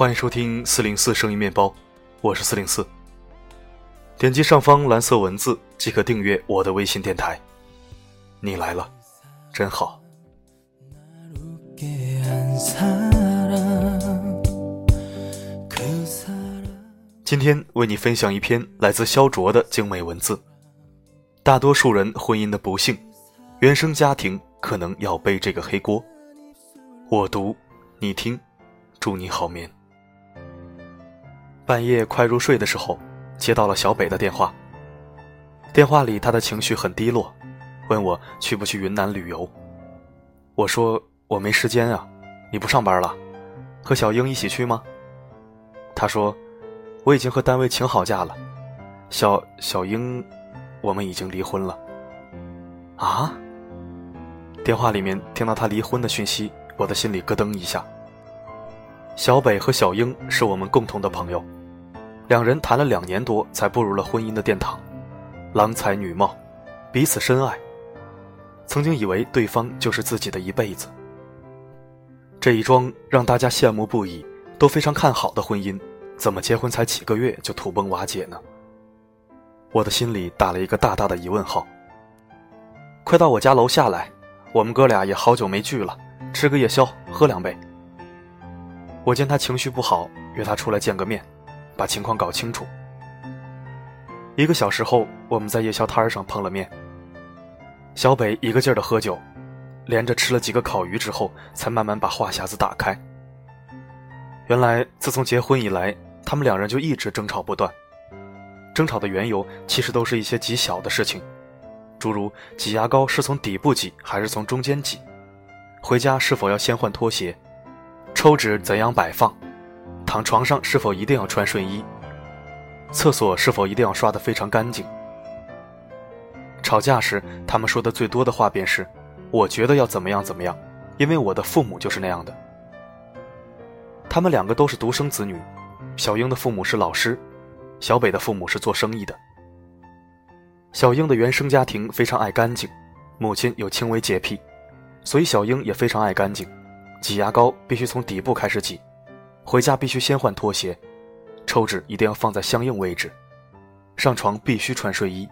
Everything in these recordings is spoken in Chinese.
欢迎收听四零四声音面包，我是四零四。点击上方蓝色文字即可订阅我的微信电台。你来了，真好。今天为你分享一篇来自肖卓的精美文字。大多数人婚姻的不幸，原生家庭可能要背这个黑锅。我读，你听，祝你好眠。半夜快入睡的时候，接到了小北的电话。电话里他的情绪很低落，问我去不去云南旅游。我说我没时间啊，你不上班了，和小英一起去吗？他说我已经和单位请好假了，小小英，我们已经离婚了。啊？电话里面听到他离婚的讯息，我的心里咯噔一下。小北和小英是我们共同的朋友。两人谈了两年多，才步入了婚姻的殿堂，郎才女貌，彼此深爱。曾经以为对方就是自己的一辈子。这一桩让大家羡慕不已、都非常看好的婚姻，怎么结婚才几个月就土崩瓦解呢？我的心里打了一个大大的疑问号。快到我家楼下来，我们哥俩也好久没聚了，吃个夜宵，喝两杯。我见他情绪不好，约他出来见个面。把情况搞清楚。一个小时后，我们在夜宵摊上碰了面。小北一个劲儿的喝酒，连着吃了几个烤鱼之后，才慢慢把话匣子打开。原来，自从结婚以来，他们两人就一直争吵不断。争吵的缘由其实都是一些极小的事情，诸如挤牙膏是从底部挤还是从中间挤，回家是否要先换拖鞋，抽纸怎样摆放。躺床上是否一定要穿睡衣？厕所是否一定要刷得非常干净？吵架时，他们说的最多的话便是：“我觉得要怎么样怎么样，因为我的父母就是那样的。”他们两个都是独生子女，小英的父母是老师，小北的父母是做生意的。小英的原生家庭非常爱干净，母亲有轻微洁癖，所以小英也非常爱干净，挤牙膏必须从底部开始挤。回家必须先换拖鞋，抽纸一定要放在相应位置，上床必须穿睡衣，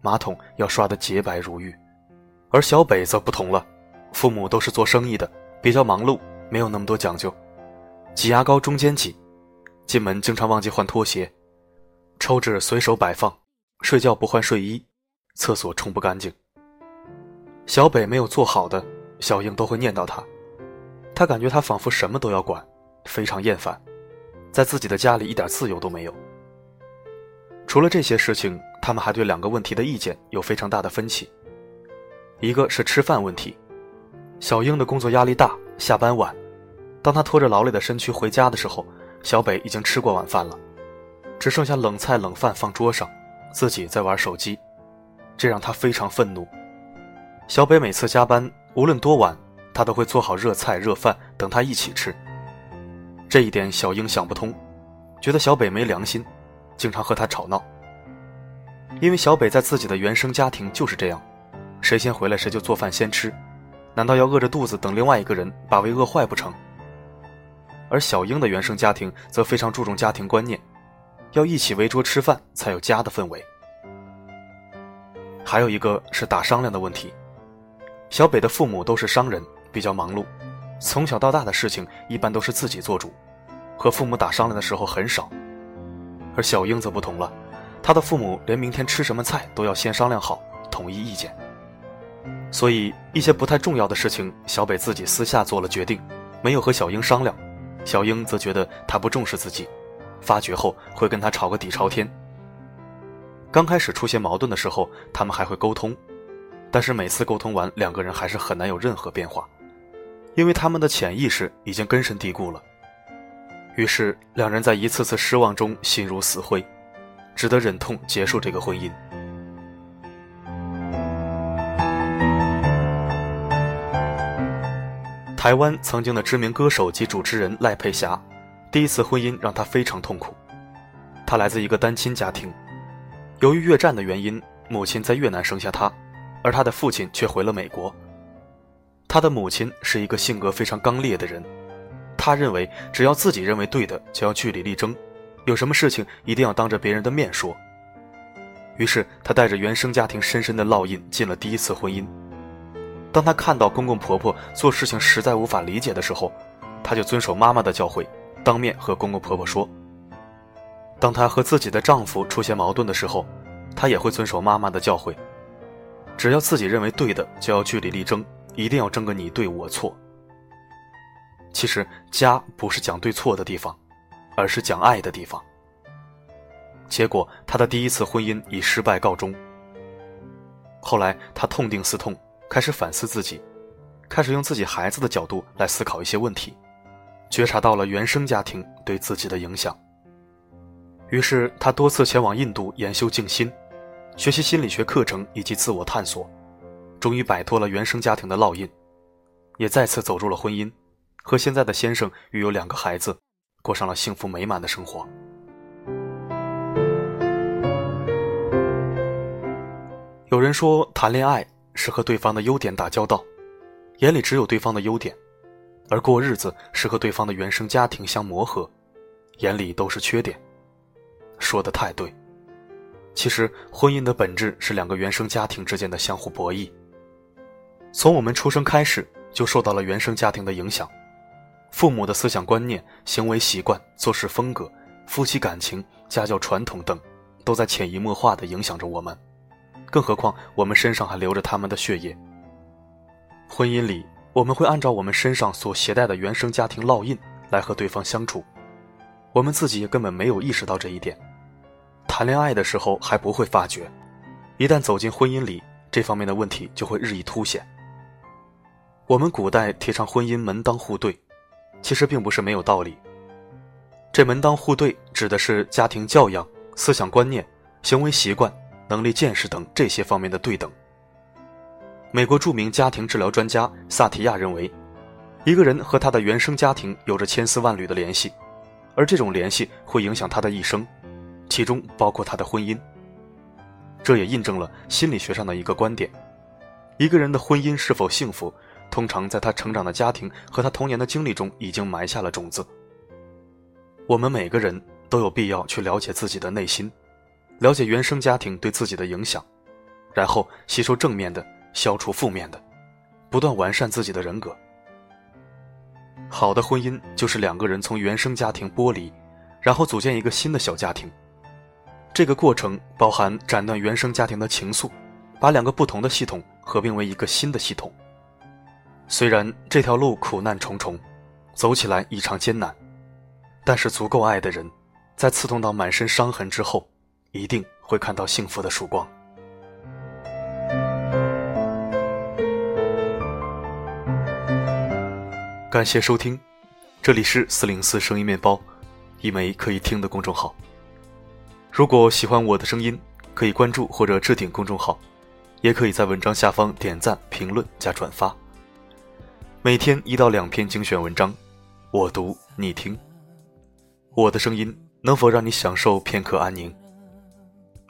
马桶要刷得洁白如玉。而小北则不同了，父母都是做生意的，比较忙碌，没有那么多讲究。挤牙膏中间挤，进门经常忘记换拖鞋，抽纸随手摆放，睡觉不换睡衣，厕所冲不干净。小北没有做好的，小英都会念叨他，他感觉他仿佛什么都要管。非常厌烦，在自己的家里一点自由都没有。除了这些事情，他们还对两个问题的意见有非常大的分歧。一个是吃饭问题，小英的工作压力大，下班晚，当他拖着劳累的身躯回家的时候，小北已经吃过晚饭了，只剩下冷菜冷饭放桌上，自己在玩手机，这让他非常愤怒。小北每次加班，无论多晚，他都会做好热菜热饭等他一起吃。这一点小英想不通，觉得小北没良心，经常和他吵闹。因为小北在自己的原生家庭就是这样，谁先回来谁就做饭先吃，难道要饿着肚子等另外一个人把胃饿坏不成？而小英的原生家庭则非常注重家庭观念，要一起围桌吃饭才有家的氛围。还有一个是打商量的问题，小北的父母都是商人，比较忙碌。从小到大的事情一般都是自己做主，和父母打商量的时候很少。而小英则不同了，她的父母连明天吃什么菜都要先商量好，统一意见。所以一些不太重要的事情，小北自己私下做了决定，没有和小英商量。小英则觉得他不重视自己，发觉后会跟他吵个底朝天。刚开始出现矛盾的时候，他们还会沟通，但是每次沟通完，两个人还是很难有任何变化。因为他们的潜意识已经根深蒂固了，于是两人在一次次失望中心如死灰，只得忍痛结束这个婚姻。台湾曾经的知名歌手及主持人赖佩霞，第一次婚姻让她非常痛苦。她来自一个单亲家庭，由于越战的原因，母亲在越南生下她，而她的父亲却回了美国。他的母亲是一个性格非常刚烈的人，他认为只要自己认为对的，就要据理力争，有什么事情一定要当着别人的面说。于是他带着原生家庭深深的烙印进了第一次婚姻。当他看到公公婆婆做事情实在无法理解的时候，他就遵守妈妈的教诲，当面和公公婆婆说。当她和自己的丈夫出现矛盾的时候，她也会遵守妈妈的教诲，只要自己认为对的，就要据理力争，一定要争个你对我错。其实家不是讲对错的地方，而是讲爱的地方。结果他的第一次婚姻以失败告终。后来他痛定思痛，开始反思自己，开始用自己孩子的角度来思考一些问题，觉察到了原生家庭对自己的影响。于是，他多次前往印度研修静心，学习心理学课程以及自我探索，终于摆脱了原生家庭的烙印，也再次走入了婚姻，和现在的先生育有两个孩子，过上了幸福美满的生活。有人说，谈恋爱是和对方的优点打交道，眼里只有对方的优点；而过日子是和对方的原生家庭相磨合，眼里都是缺点。说的太对，其实婚姻的本质是两个原生家庭之间的相互博弈。从我们出生开始就受到了原生家庭的影响，父母的思想观念、行为习惯、做事风格、夫妻感情、家教传统等，都在潜移默化地影响着我们。更何况我们身上还流着他们的血液。婚姻里，我们会按照我们身上所携带的原生家庭烙印来和对方相处，我们自己也根本没有意识到这一点。谈恋爱的时候还不会发觉，一旦走进婚姻里，这方面的问题就会日益凸显。我们古代提倡婚姻门当户对，其实并不是没有道理。这门当户对指的是家庭教养、思想观念、行为习惯、能力见识等这些方面的对等。美国著名家庭治疗专家萨提亚认为，一个人和他的原生家庭有着千丝万缕的联系，而这种联系会影响他的一生。其中包括他的婚姻，这也印证了心理学上的一个观点：一个人的婚姻是否幸福，通常在他成长的家庭和他童年的经历中已经埋下了种子。我们每个人都有必要去了解自己的内心，了解原生家庭对自己的影响，然后吸收正面的，消除负面的，不断完善自己的人格。好的婚姻就是两个人从原生家庭剥离，然后组建一个新的小家庭。这个过程包含斩断原生家庭的情愫，把两个不同的系统合并为一个新的系统。虽然这条路苦难重重，走起来异常艰难，但是足够爱的人，在刺痛到满身伤痕之后，一定会看到幸福的曙光。感谢收听，这里是四零四声音面包，一枚可以听的公众号。如果喜欢我的声音，可以关注或者置顶公众号，也可以在文章下方点赞、评论加转发。每天一到两篇精选文章，我读你听。我的声音能否让你享受片刻安宁？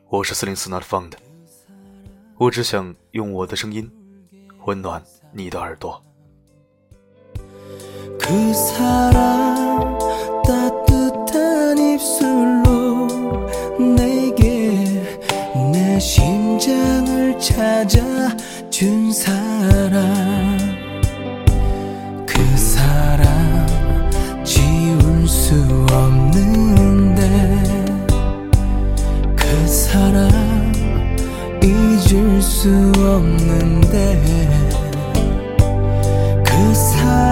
我是四零四 Not Found，我只想用我的声音温暖你的耳朵。 사람 잊을 수 없는데 그 사람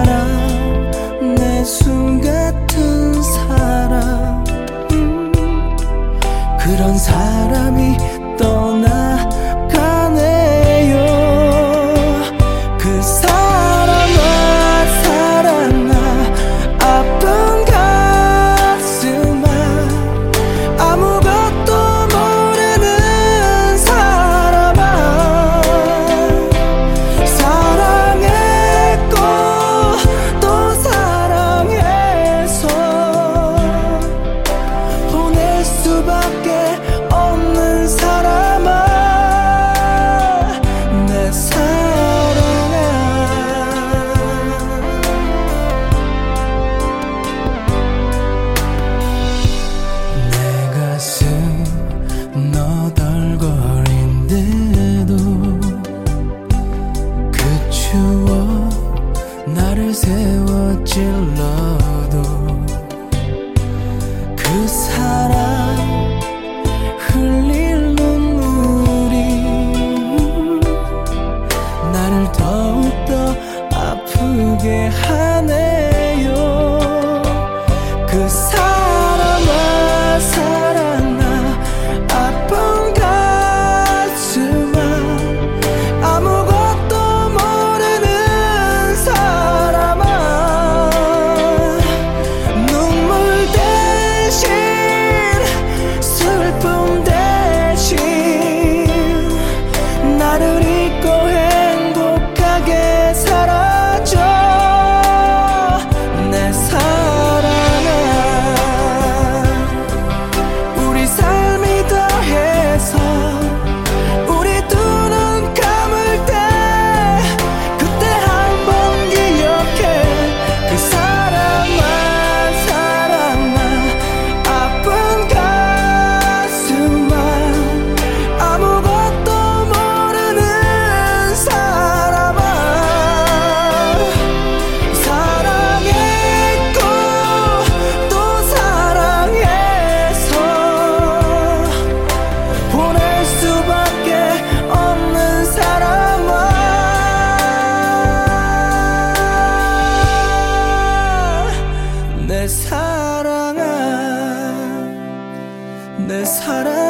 我记了都。 내 사랑아 내 사랑.